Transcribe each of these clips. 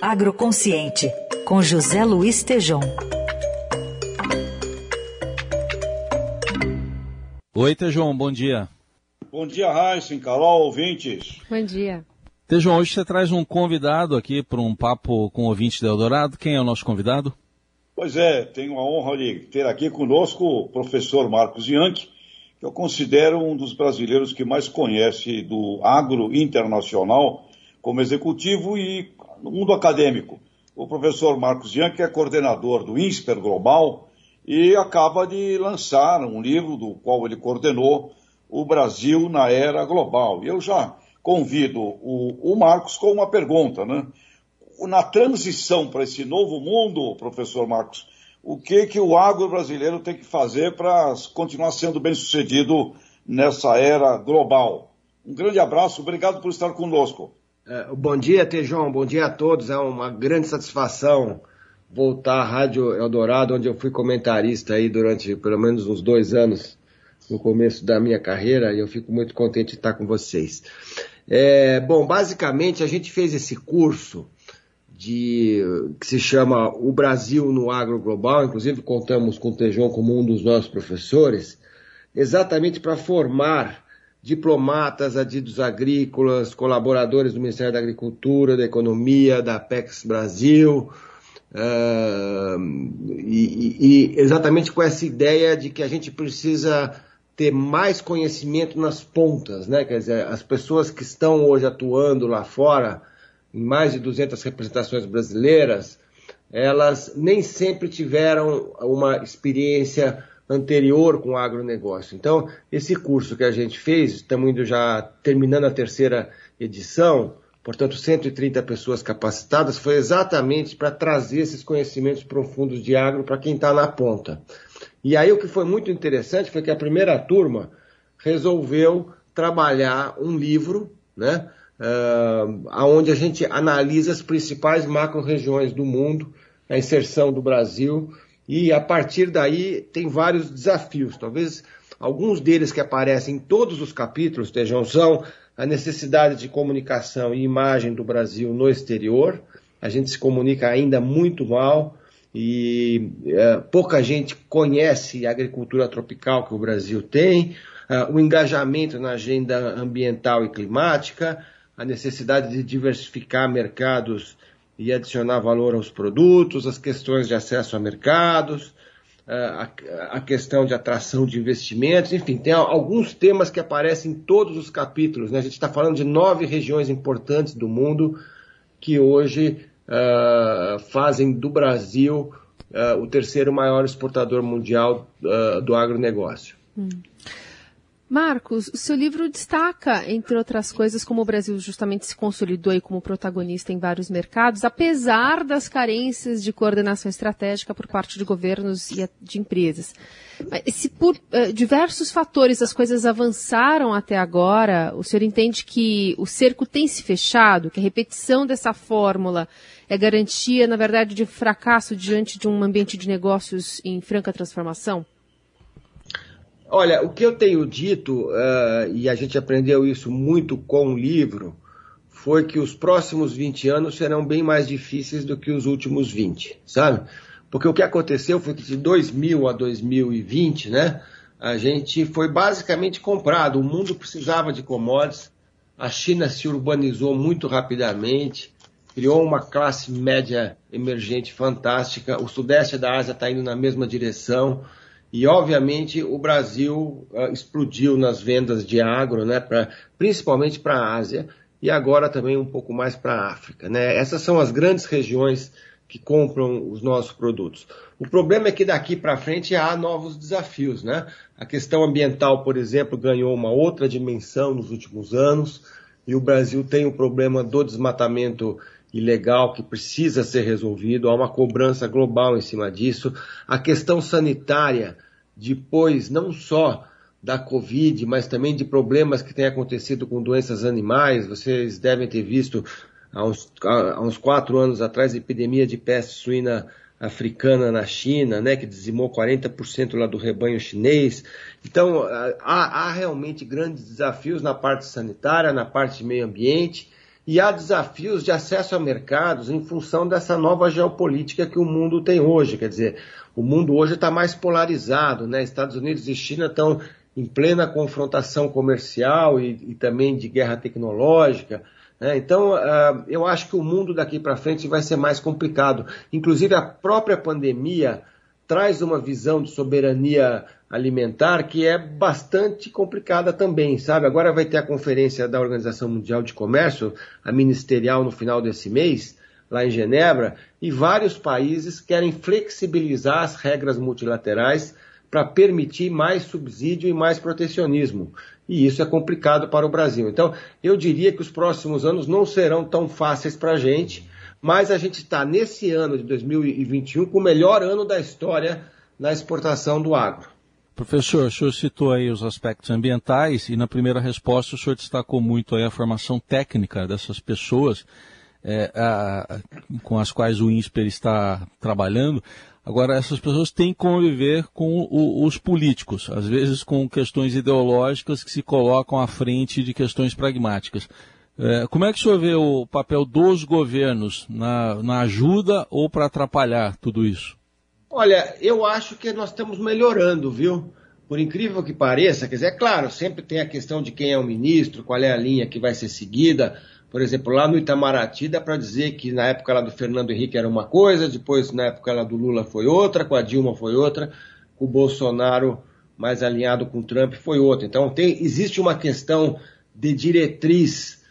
Agroconsciente, com José Luiz Tejom. Oi, Tejom, bom dia. Bom dia, Raíssen, Carol, ouvintes. Bom dia. Tejom, hoje você traz um convidado aqui para um papo com o ouvinte da Eldorado. Quem é o nosso convidado? Pois é, tenho a honra de ter aqui conosco o professor Marcos Yankee, que eu considero um dos brasileiros que mais conhece do agro internacional como executivo e no mundo acadêmico. O professor Marcos Yankee é coordenador do INSPER Global e acaba de lançar um livro do qual ele coordenou o Brasil na Era Global. E eu já convido o, o Marcos com uma pergunta, né? na transição para esse novo mundo, professor Marcos, o que, que o agro brasileiro tem que fazer para continuar sendo bem sucedido nessa era global? Um grande abraço, obrigado por estar conosco. É, bom dia, Tejão, bom dia a todos. É uma grande satisfação voltar à Rádio Eldorado, onde eu fui comentarista aí durante pelo menos uns dois anos no começo da minha carreira, e eu fico muito contente de estar com vocês. É, bom, basicamente a gente fez esse curso de, que se chama O Brasil no Agro Global, inclusive contamos com o Tejon como um dos nossos professores, exatamente para formar diplomatas, adidos agrícolas, colaboradores do Ministério da Agricultura, da Economia, da Apex Brasil, uh, e, e exatamente com essa ideia de que a gente precisa ter mais conhecimento nas pontas, né? Quer dizer, as pessoas que estão hoje atuando lá fora, em mais de 200 representações brasileiras, elas nem sempre tiveram uma experiência anterior com o agronegócio. Então, esse curso que a gente fez, estamos indo já terminando a terceira edição, portanto, 130 pessoas capacitadas, foi exatamente para trazer esses conhecimentos profundos de agro para quem está na ponta. E aí o que foi muito interessante foi que a primeira turma resolveu trabalhar um livro, né, uh, onde a gente analisa as principais macro-regiões do mundo, a inserção do Brasil, e a partir daí tem vários desafios. Talvez alguns deles que aparecem em todos os capítulos, Tejão, são a necessidade de comunicação e imagem do Brasil no exterior. A gente se comunica ainda muito mal e é, pouca gente conhece a agricultura tropical que o Brasil tem, é, o engajamento na agenda ambiental e climática, a necessidade de diversificar mercados e adicionar valor aos produtos, as questões de acesso a mercados, a, a questão de atração de investimentos, enfim, tem alguns temas que aparecem em todos os capítulos. Né? A gente está falando de nove regiões importantes do mundo que hoje uh, fazem do Brasil uh, o terceiro maior exportador mundial uh, do agronegócio. Hum. Marcos, o seu livro destaca, entre outras coisas, como o Brasil justamente se consolidou aí como protagonista em vários mercados, apesar das carências de coordenação estratégica por parte de governos e de empresas. Mas se por uh, diversos fatores as coisas avançaram até agora, o senhor entende que o cerco tem se fechado, que a repetição dessa fórmula é garantia, na verdade, de fracasso diante de um ambiente de negócios em franca transformação? Olha, o que eu tenho dito, uh, e a gente aprendeu isso muito com o livro, foi que os próximos 20 anos serão bem mais difíceis do que os últimos 20, sabe? Porque o que aconteceu foi que de 2000 a 2020, né, a gente foi basicamente comprado. O mundo precisava de commodities, a China se urbanizou muito rapidamente, criou uma classe média emergente fantástica, o sudeste da Ásia está indo na mesma direção. E, obviamente, o Brasil uh, explodiu nas vendas de agro, né, pra, principalmente para a Ásia e agora também um pouco mais para a África. Né? Essas são as grandes regiões que compram os nossos produtos. O problema é que daqui para frente há novos desafios. Né? A questão ambiental, por exemplo, ganhou uma outra dimensão nos últimos anos e o Brasil tem o problema do desmatamento ilegal que precisa ser resolvido, há uma cobrança global em cima disso. A questão sanitária, depois não só da Covid, mas também de problemas que têm acontecido com doenças animais. Vocês devem ter visto há uns, há uns quatro anos atrás a epidemia de peste suína africana na China, né, que dizimou 40% lá do rebanho chinês. Então, há, há realmente grandes desafios na parte sanitária, na parte de meio ambiente e há desafios de acesso a mercados em função dessa nova geopolítica que o mundo tem hoje. Quer dizer, o mundo hoje está mais polarizado, né? Estados Unidos e China estão em plena confrontação comercial e, e também de guerra tecnológica. Né? Então, uh, eu acho que o mundo daqui para frente vai ser mais complicado. Inclusive, a própria pandemia traz uma visão de soberania alimentar que é bastante complicada também, sabe? Agora vai ter a conferência da Organização Mundial de Comércio, a ministerial no final desse mês, lá em Genebra, e vários países querem flexibilizar as regras multilaterais para permitir mais subsídio e mais protecionismo. E isso é complicado para o Brasil. Então, eu diria que os próximos anos não serão tão fáceis para a gente, mas a gente está nesse ano de 2021 com o melhor ano da história na exportação do agro. Professor, o senhor citou aí os aspectos ambientais e na primeira resposta o senhor destacou muito aí a formação técnica dessas pessoas é, a, com as quais o INSPER está trabalhando. Agora, essas pessoas têm que conviver com o, os políticos, às vezes com questões ideológicas que se colocam à frente de questões pragmáticas. É, como é que o senhor vê o papel dos governos na, na ajuda ou para atrapalhar tudo isso? Olha, eu acho que nós estamos melhorando, viu? Por incrível que pareça, quer dizer, é claro, sempre tem a questão de quem é o ministro, qual é a linha que vai ser seguida. Por exemplo, lá no Itamaraty dá para dizer que na época lá do Fernando Henrique era uma coisa, depois na época lá do Lula foi outra, com a Dilma foi outra, com o Bolsonaro mais alinhado com o Trump foi outra. Então tem, existe uma questão de diretriz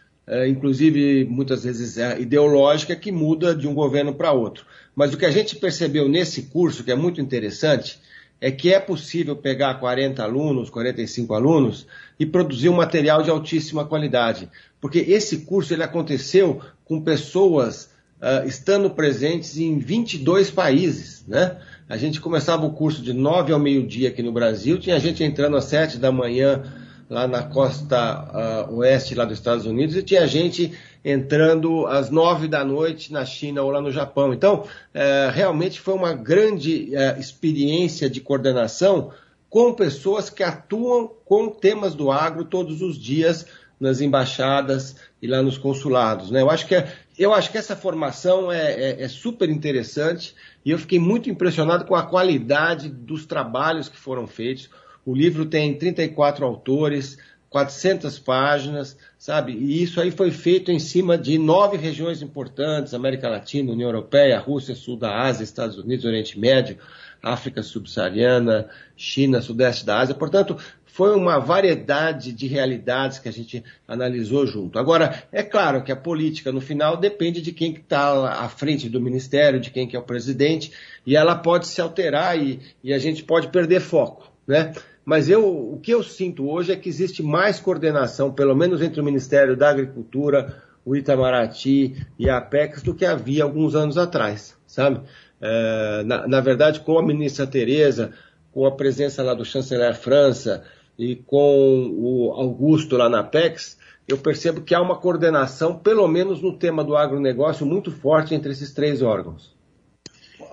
inclusive muitas vezes é, ideológica, que muda de um governo para outro. Mas o que a gente percebeu nesse curso, que é muito interessante, é que é possível pegar 40 alunos, 45 alunos e produzir um material de altíssima qualidade. Porque esse curso ele aconteceu com pessoas uh, estando presentes em 22 países. Né? A gente começava o curso de 9 ao meio-dia aqui no Brasil, tinha gente entrando às 7 da manhã lá na costa uh, oeste lá dos Estados Unidos e tinha gente entrando às nove da noite na China ou lá no Japão. Então, uh, realmente foi uma grande uh, experiência de coordenação com pessoas que atuam com temas do agro todos os dias nas embaixadas e lá nos consulados. Né? Eu, acho que é, eu acho que essa formação é, é, é super interessante e eu fiquei muito impressionado com a qualidade dos trabalhos que foram feitos o livro tem 34 autores, 400 páginas, sabe? E isso aí foi feito em cima de nove regiões importantes: América Latina, União Europeia, Rússia, Sul da Ásia, Estados Unidos, Oriente Médio, África Subsaariana, China, Sudeste da Ásia. Portanto, foi uma variedade de realidades que a gente analisou junto. Agora, é claro que a política, no final, depende de quem está à frente do ministério, de quem que é o presidente, e ela pode se alterar e, e a gente pode perder foco, né? Mas eu, o que eu sinto hoje é que existe mais coordenação, pelo menos entre o Ministério da Agricultura, o Itamaraty e a Apex do que havia alguns anos atrás, sabe? É, na, na, verdade, com a ministra Tereza, com a presença lá do chanceler França e com o Augusto lá na Apex, eu percebo que há uma coordenação, pelo menos no tema do agronegócio, muito forte entre esses três órgãos.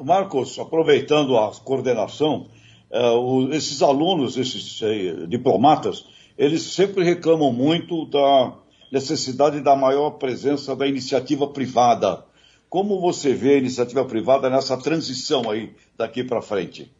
Marcos, aproveitando a coordenação, Uh, esses alunos, esses uh, diplomatas, eles sempre reclamam muito da necessidade da maior presença da iniciativa privada. Como você vê a iniciativa privada nessa transição aí daqui para frente?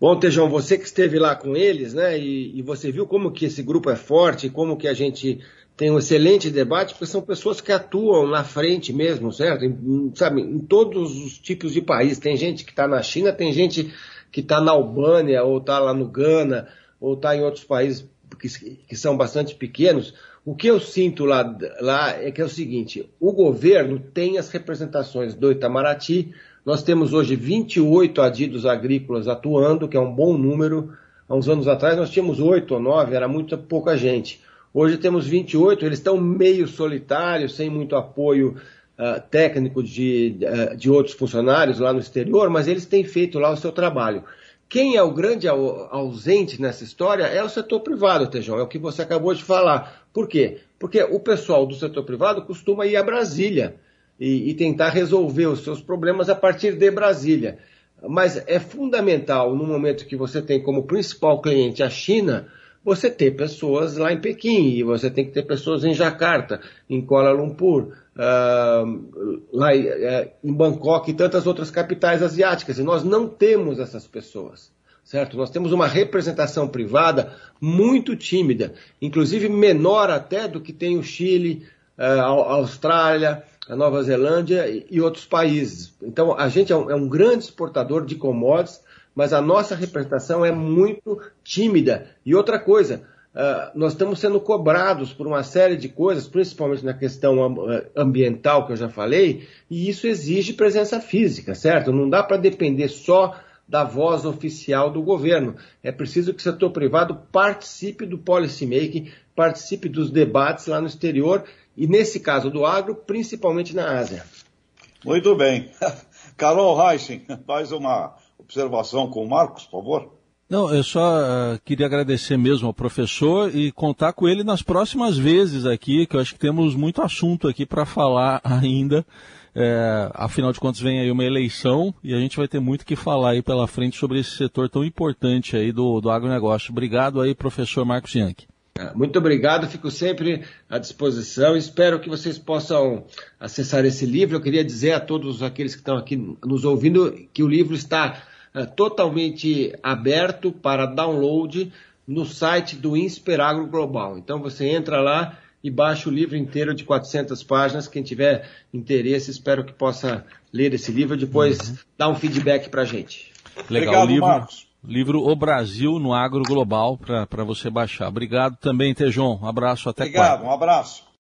Bom, Tejão, você que esteve lá com eles, né, e, e, você viu como que esse grupo é forte, como que a gente tem um excelente debate, porque são pessoas que atuam na frente mesmo, certo? Em, sabe, em todos os tipos de países. Tem gente que está na China, tem gente que está na Albânia, ou está lá no Ghana, ou está em outros países que, que, são bastante pequenos, o que eu sinto lá, lá é que é o seguinte: o governo tem as representações do Itamaraty. Nós temos hoje 28 adidos agrícolas atuando, que é um bom número. Há uns anos atrás nós tínhamos 8 ou 9, era muito pouca gente. Hoje temos 28, eles estão meio solitários, sem muito apoio uh, técnico de, uh, de outros funcionários lá no exterior, mas eles têm feito lá o seu trabalho. Quem é o grande ausente nessa história é o setor privado, Tejão, é o que você acabou de falar. Por quê? Porque o pessoal do setor privado costuma ir a Brasília e, e tentar resolver os seus problemas a partir de Brasília. Mas é fundamental, no momento que você tem como principal cliente a China, você ter pessoas lá em Pequim, e você tem que ter pessoas em Jacarta, em Kuala Lumpur, uh, lá uh, em Bangkok e tantas outras capitais asiáticas. E nós não temos essas pessoas. Certo? Nós temos uma representação privada muito tímida, inclusive menor até do que tem o Chile, uh, a Austrália, a Nova Zelândia e outros países. Então, a gente é um, é um grande exportador de commodities, mas a nossa representação é muito tímida. E outra coisa, uh, nós estamos sendo cobrados por uma série de coisas, principalmente na questão ah, ambiental que eu já falei, e isso exige presença física, certo? Não dá para depender só da voz oficial do governo. É preciso que o setor privado participe do policy making, participe dos debates lá no exterior e, nesse caso do agro, principalmente na Ásia. Muito bem. Carol Heissen, faz uma observação com o Marcos, por favor? Não, eu só uh, queria agradecer mesmo ao professor e contar com ele nas próximas vezes aqui, que eu acho que temos muito assunto aqui para falar ainda. É, afinal de contas, vem aí uma eleição e a gente vai ter muito que falar aí pela frente sobre esse setor tão importante aí do, do agronegócio. Obrigado aí, professor Marcos Yankee. É, muito obrigado, fico sempre à disposição. Espero que vocês possam acessar esse livro. Eu queria dizer a todos aqueles que estão aqui nos ouvindo que o livro está é, totalmente aberto para download no site do Insperagro Global. Então você entra lá e baixa o livro inteiro de 400 páginas. Quem tiver interesse, espero que possa ler esse livro e depois uhum. dar um feedback para a gente. Legal, Obrigado, livro, Marcos. livro O Brasil no Agro Global para você baixar. Obrigado também, Tejon. Um abraço, até Obrigado, quarta. um abraço.